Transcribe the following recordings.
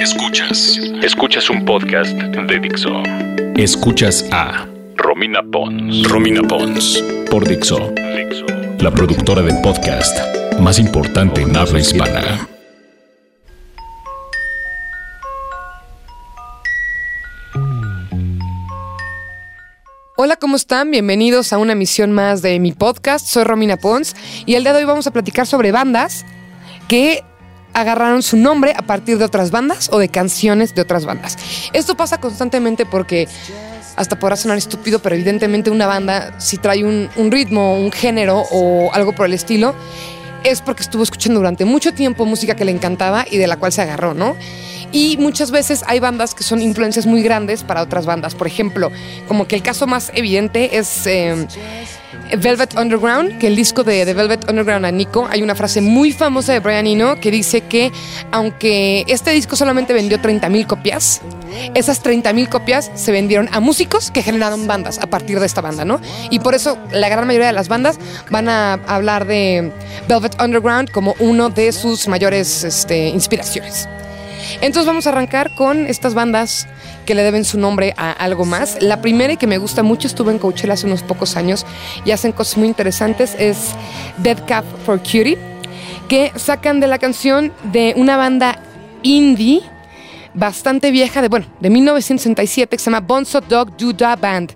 Escuchas. Escuchas un podcast de Dixo. Escuchas a Romina Pons. Romina Pons. Por Dixo. Dixo. La productora de podcast más importante en habla hispana. Hola, ¿cómo están? Bienvenidos a una emisión más de mi podcast. Soy Romina Pons y el día de hoy vamos a platicar sobre bandas que agarraron su nombre a partir de otras bandas o de canciones de otras bandas. Esto pasa constantemente porque hasta podrá sonar estúpido, pero evidentemente una banda, si trae un, ritmo, un género o algo por el estilo, es porque estuvo escuchando durante mucho tiempo música que le encantaba y de la cual se agarró, ¿no? Y muchas veces hay bandas que son influencias muy grandes para otras bandas. Por ejemplo, como que el caso más evidente es eh, Velvet Underground, que el disco de, Velvet Underground a Nico, hay una frase muy famosa de Brian Eno que dice que aunque este disco solamente vendió 30.000 copias, esas 30.000 copias se vendieron a músicos que generaron bandas a partir de esta banda, ¿no? Y por eso la gran mayoría de las bandas van a hablar de Velvet Underground como uno de sus mayores este, inspiraciones. Entonces vamos a arrancar con estas bandas que le deben su nombre a algo más. La primera y que me gusta mucho, estuve en Coachella hace unos pocos años y hacen cosas muy interesantes, es Dead Cap for Cutie, que sacan de la canción de una banda indie bastante vieja, de bueno, de 1967, que se llama Bonzo Dog Duda Band.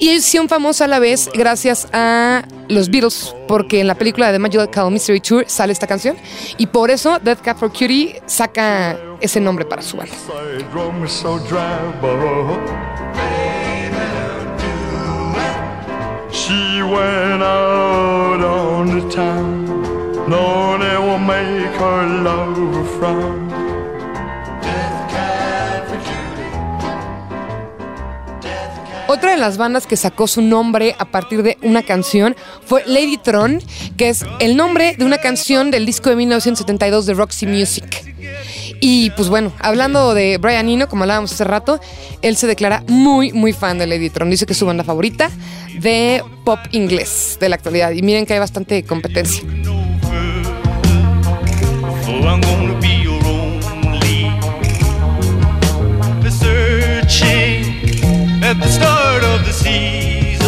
Y hicieron famosa a la vez gracias a los Beatles, porque en la película de Magical Mystery Tour sale esta canción. Y por eso Dead Cat for Cutie saca ese nombre para su banda. Otra de las bandas que sacó su nombre a partir de una canción fue Lady Tron, que es el nombre de una canción del disco de 1972 de Roxy Music. Y pues bueno, hablando de Brian Eno, como hablábamos hace rato, él se declara muy, muy fan de Lady Tron. Dice que es su banda favorita de pop inglés de la actualidad. Y miren que hay bastante competencia. The start of the season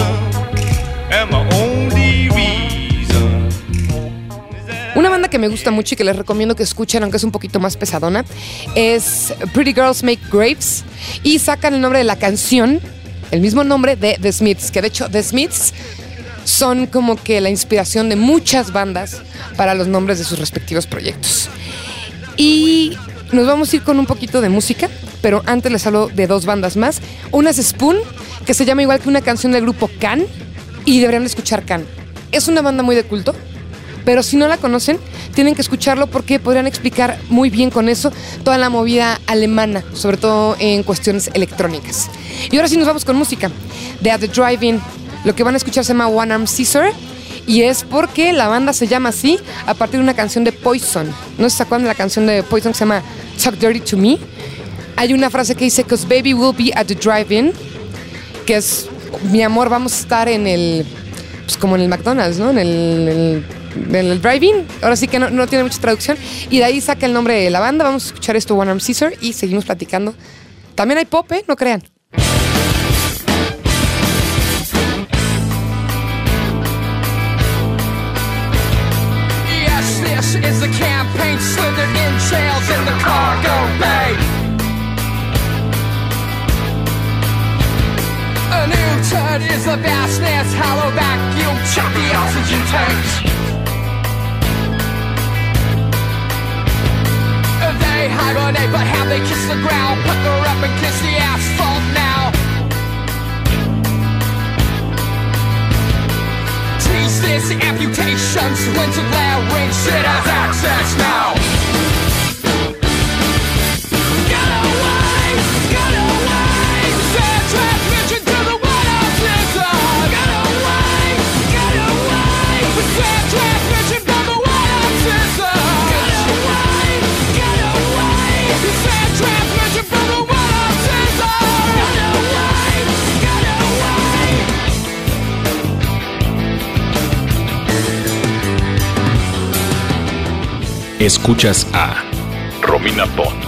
and my only reason. Una banda que me gusta mucho y que les recomiendo que escuchen, aunque es un poquito más pesadona, es Pretty Girls Make Grapes y sacan el nombre de la canción, el mismo nombre de The Smiths, que de hecho The Smiths son como que la inspiración de muchas bandas para los nombres de sus respectivos proyectos. Y nos vamos a ir con un poquito de música, pero antes les hablo de dos bandas más. Una es Spoon, que se llama igual que una canción del grupo Can, y deberían escuchar Can. Es una banda muy de culto, pero si no la conocen, tienen que escucharlo porque podrían explicar muy bien con eso toda la movida alemana, sobre todo en cuestiones electrónicas. Y ahora sí nos vamos con música. De At The Drive-In, lo que van a escuchar se llama One Arm Caesar y es porque la banda se llama así a partir de una canción de Poison. No se acuerdan de la canción de Poison que se llama Talk Dirty to Me. Hay una frase que dice, Cause baby will be at the drive-in, que es, mi amor, vamos a estar en el, pues como en el McDonald's, ¿no? En el, drive-in. Ahora sí que no, no, tiene mucha traducción. Y de ahí saca el nombre de la banda. Vamos a escuchar esto, One Arm Caesar, y seguimos platicando. También hay pop, ¿eh? No crean. Is the campaign slithered in trails in the cargo bay. A new turd is the vastness, hollow vacuum, choppy oxygen tanks. They hibernate, but how they kiss the ground, pucker up and kiss the asphalt now. This amputation's went to larynx. It has access now. Escuchas a Romina Romina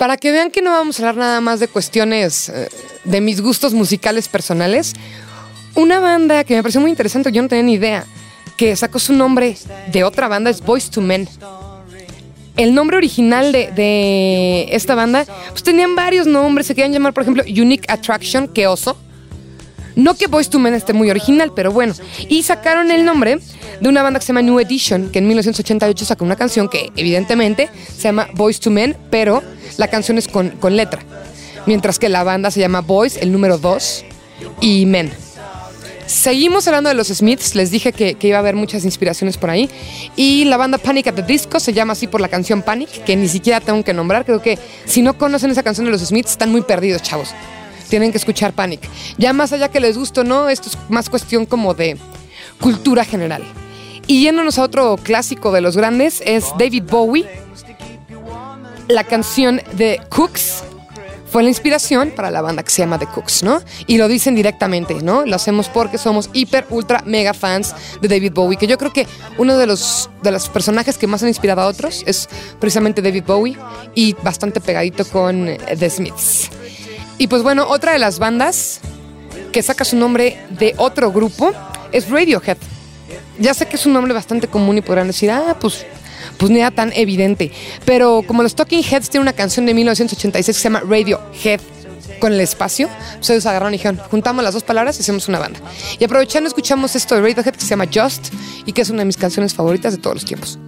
Para que vean que no vamos a hablar nada más de cuestiones eh, de mis gustos musicales personales, una banda que me pareció muy interesante, yo no tenía ni idea, que sacó su nombre de otra banda es Boys to Men. El nombre original de, de esta banda, pues tenían varios nombres, se querían llamar, por ejemplo, Unique Attraction, que oso. No que Boys to Men esté muy original, pero bueno. Y sacaron el nombre de una banda que se llama New Edition, que en 1988 sacó una canción que evidentemente se llama Boys to Men, pero la canción es con, con letra. Mientras que la banda se llama Boys, el número 2, y Men. Seguimos hablando de los Smiths, les dije que, que iba a haber muchas inspiraciones por ahí. Y la banda Panic at the Disco se llama así por la canción Panic, que ni siquiera tengo que nombrar. Creo que si no conocen esa canción de los Smiths, están muy perdidos, chavos. Tienen que escuchar Panic. Ya más allá que les guste o no, esto es más cuestión como de cultura general. Y yéndonos a otro clásico de los grandes, es David Bowie. La canción de Cooks fue la inspiración para la banda que se llama The Cooks, ¿no? Y lo dicen directamente, ¿no? Lo hacemos porque somos hiper, ultra, mega fans de David Bowie, que yo creo que uno de los, de los personajes que más han inspirado a otros es precisamente David Bowie y bastante pegadito con The Smiths. Y pues bueno, otra de las bandas que saca su nombre de otro grupo es Radiohead. Ya sé que es un nombre bastante común y podrán decir, ah, pues, pues no era tan evidente. Pero como los Talking Heads tienen una canción de 1986 que se llama Radiohead con el espacio, pues ellos agarraron y dijeron, juntamos las dos palabras y hacemos una banda. Y aprovechando, escuchamos esto de Radiohead que se llama Just y que es una de mis canciones favoritas de todos los tiempos.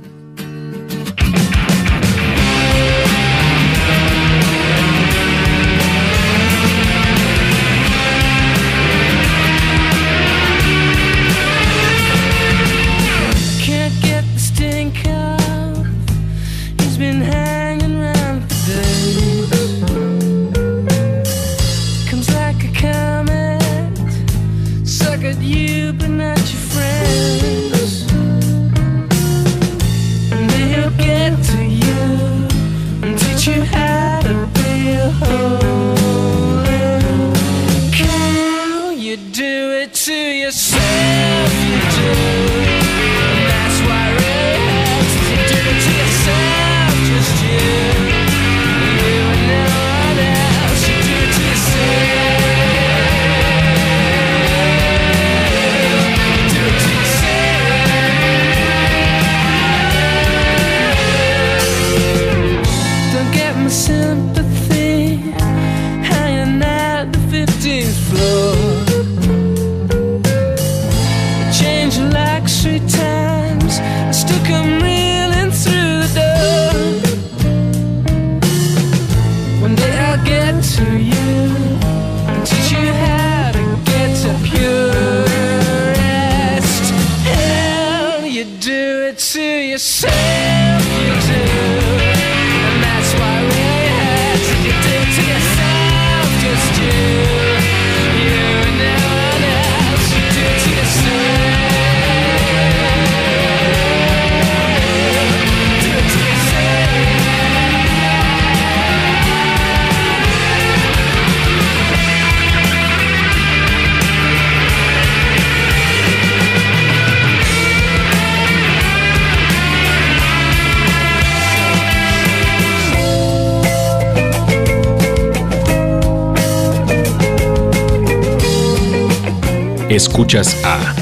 Escuchas a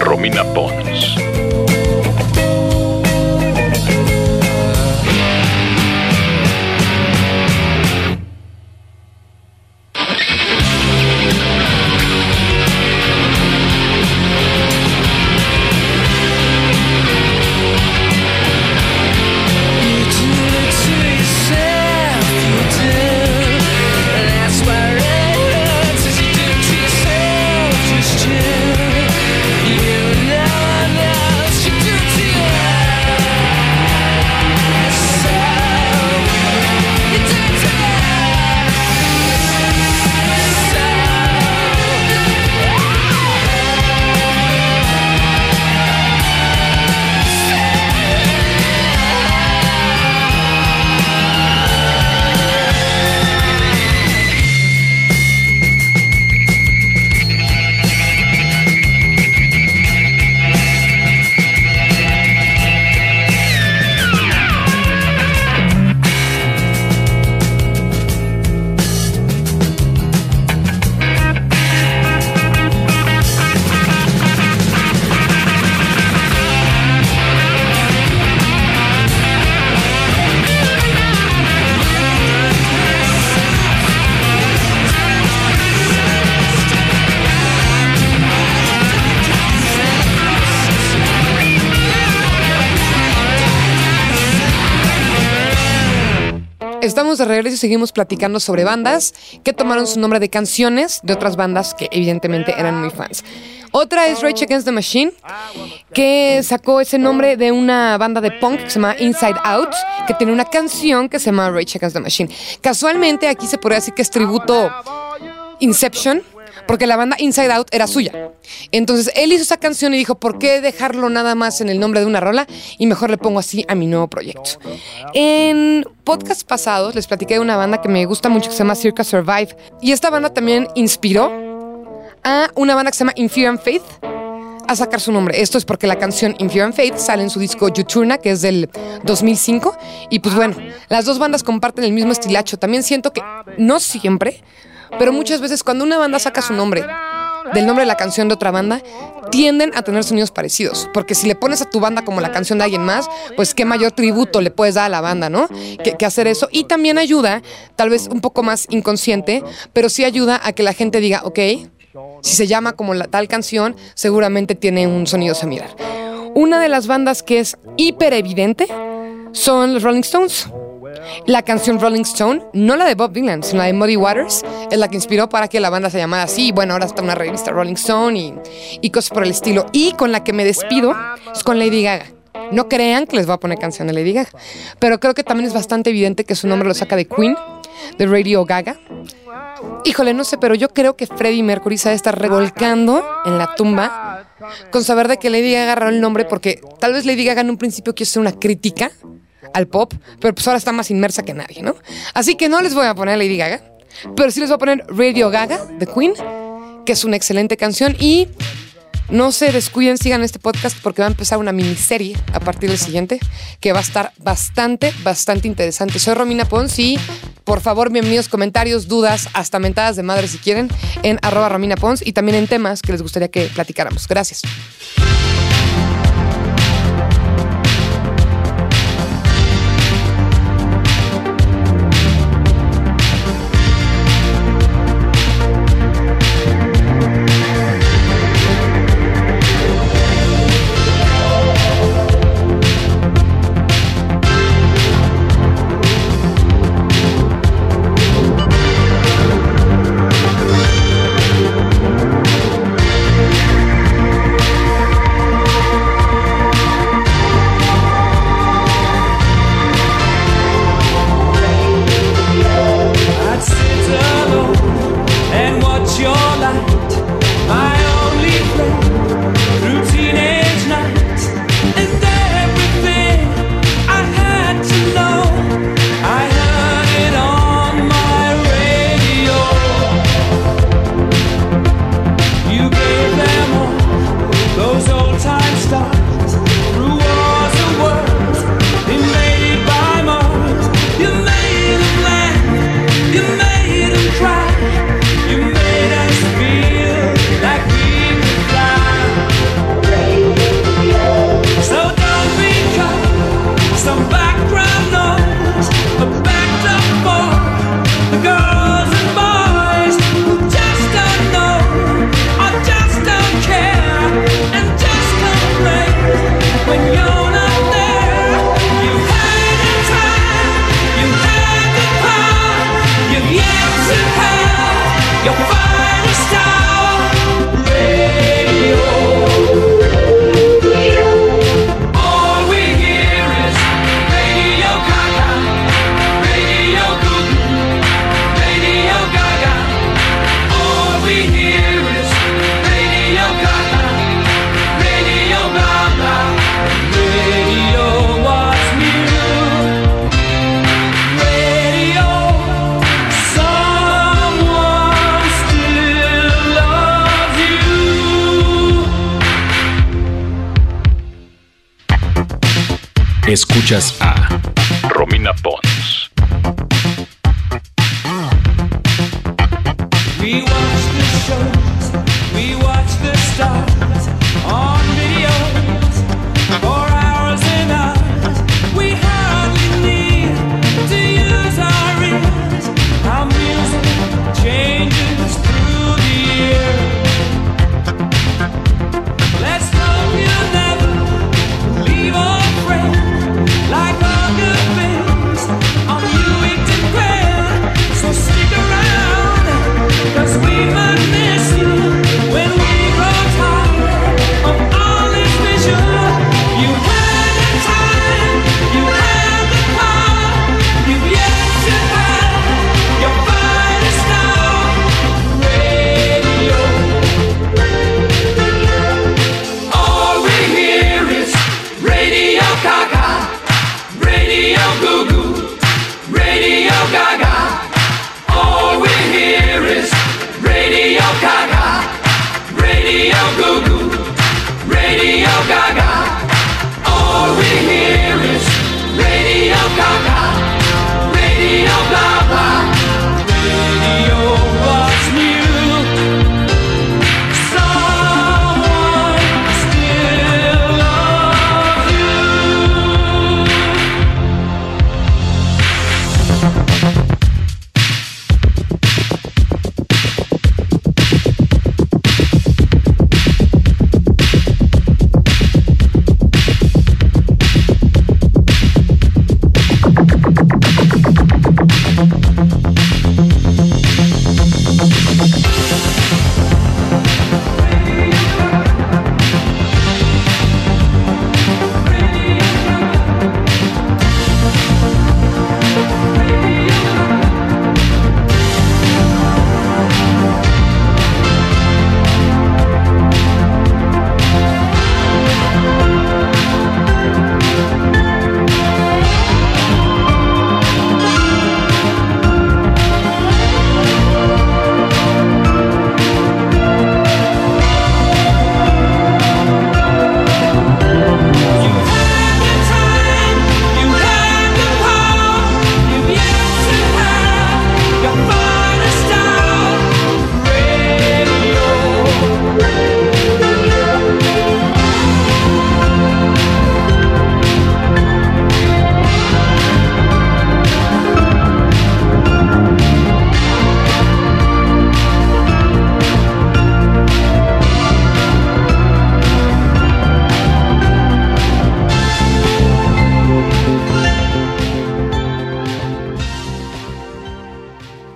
Romina Pons. Estamos de regreso y seguimos platicando sobre bandas que tomaron su nombre de canciones de otras bandas que evidentemente eran muy fans. Otra es Rage Against the Machine, que sacó ese nombre de una banda de punk que se llama Inside Out, que tiene una canción que se llama Rage Against the Machine. Casualmente aquí se podría decir que es tributo Inception, porque la banda Inside Out era suya. Entonces él hizo esa canción y dijo, ¿por qué dejarlo nada más en el nombre de una rola? Y mejor le pongo así a mi nuevo proyecto. En podcast pasados les platiqué de una banda que me gusta mucho que se llama Circa Survive. Y esta banda también inspiró a una banda que se llama In Fear and Faith a sacar su nombre. Esto es porque la canción In Fear and Faith sale en su disco Juturna, que es del 2005. Y pues bueno, las dos bandas comparten el mismo estilacho. También siento que, no siempre, pero muchas veces cuando una banda saca su nombre del nombre de la canción de otra banda, tienden a tener sonidos parecidos. Porque si le pones a tu banda como la canción de alguien más, pues qué mayor tributo le puedes dar a la banda, ¿no? Que, que hacer eso. Y también ayuda, tal vez un poco más inconsciente, pero sí ayuda a que la gente diga, ok, si se llama como la tal canción, seguramente tiene un sonido similar. Una de las bandas que es hiper evidente son los Rolling Stones. La canción Rolling Stone, no la de Bob Dylan, sino la de Muddy Waters, es la que inspiró para que la banda se llamara así. Bueno, ahora está una revista Rolling Stone y, y cosas por el estilo. Y con la que me despido es con Lady Gaga. No crean que les voy a poner canción de Lady Gaga, pero creo que también es bastante evidente que su nombre lo saca de Queen, de Radio Gaga. Híjole, no sé, pero yo creo que Freddie Mercury se estar revolcando en la tumba con saber de que Lady Gaga agarró el nombre porque tal vez Lady Gaga en un principio quiso hacer una crítica al pop, pero pues ahora está más inmersa que nadie, ¿no? Así que no les voy a poner Lady Gaga, pero sí les voy a poner Radio Gaga de Queen, que es una excelente canción y no se descuiden, sigan este podcast porque va a empezar una miniserie a partir del siguiente que va a estar bastante, bastante interesante. Soy Romina Pons y por favor, bienvenidos comentarios, dudas, hasta mentadas de madre si quieren, en arroba Romina Pons y también en temas que les gustaría que platicáramos. Gracias. just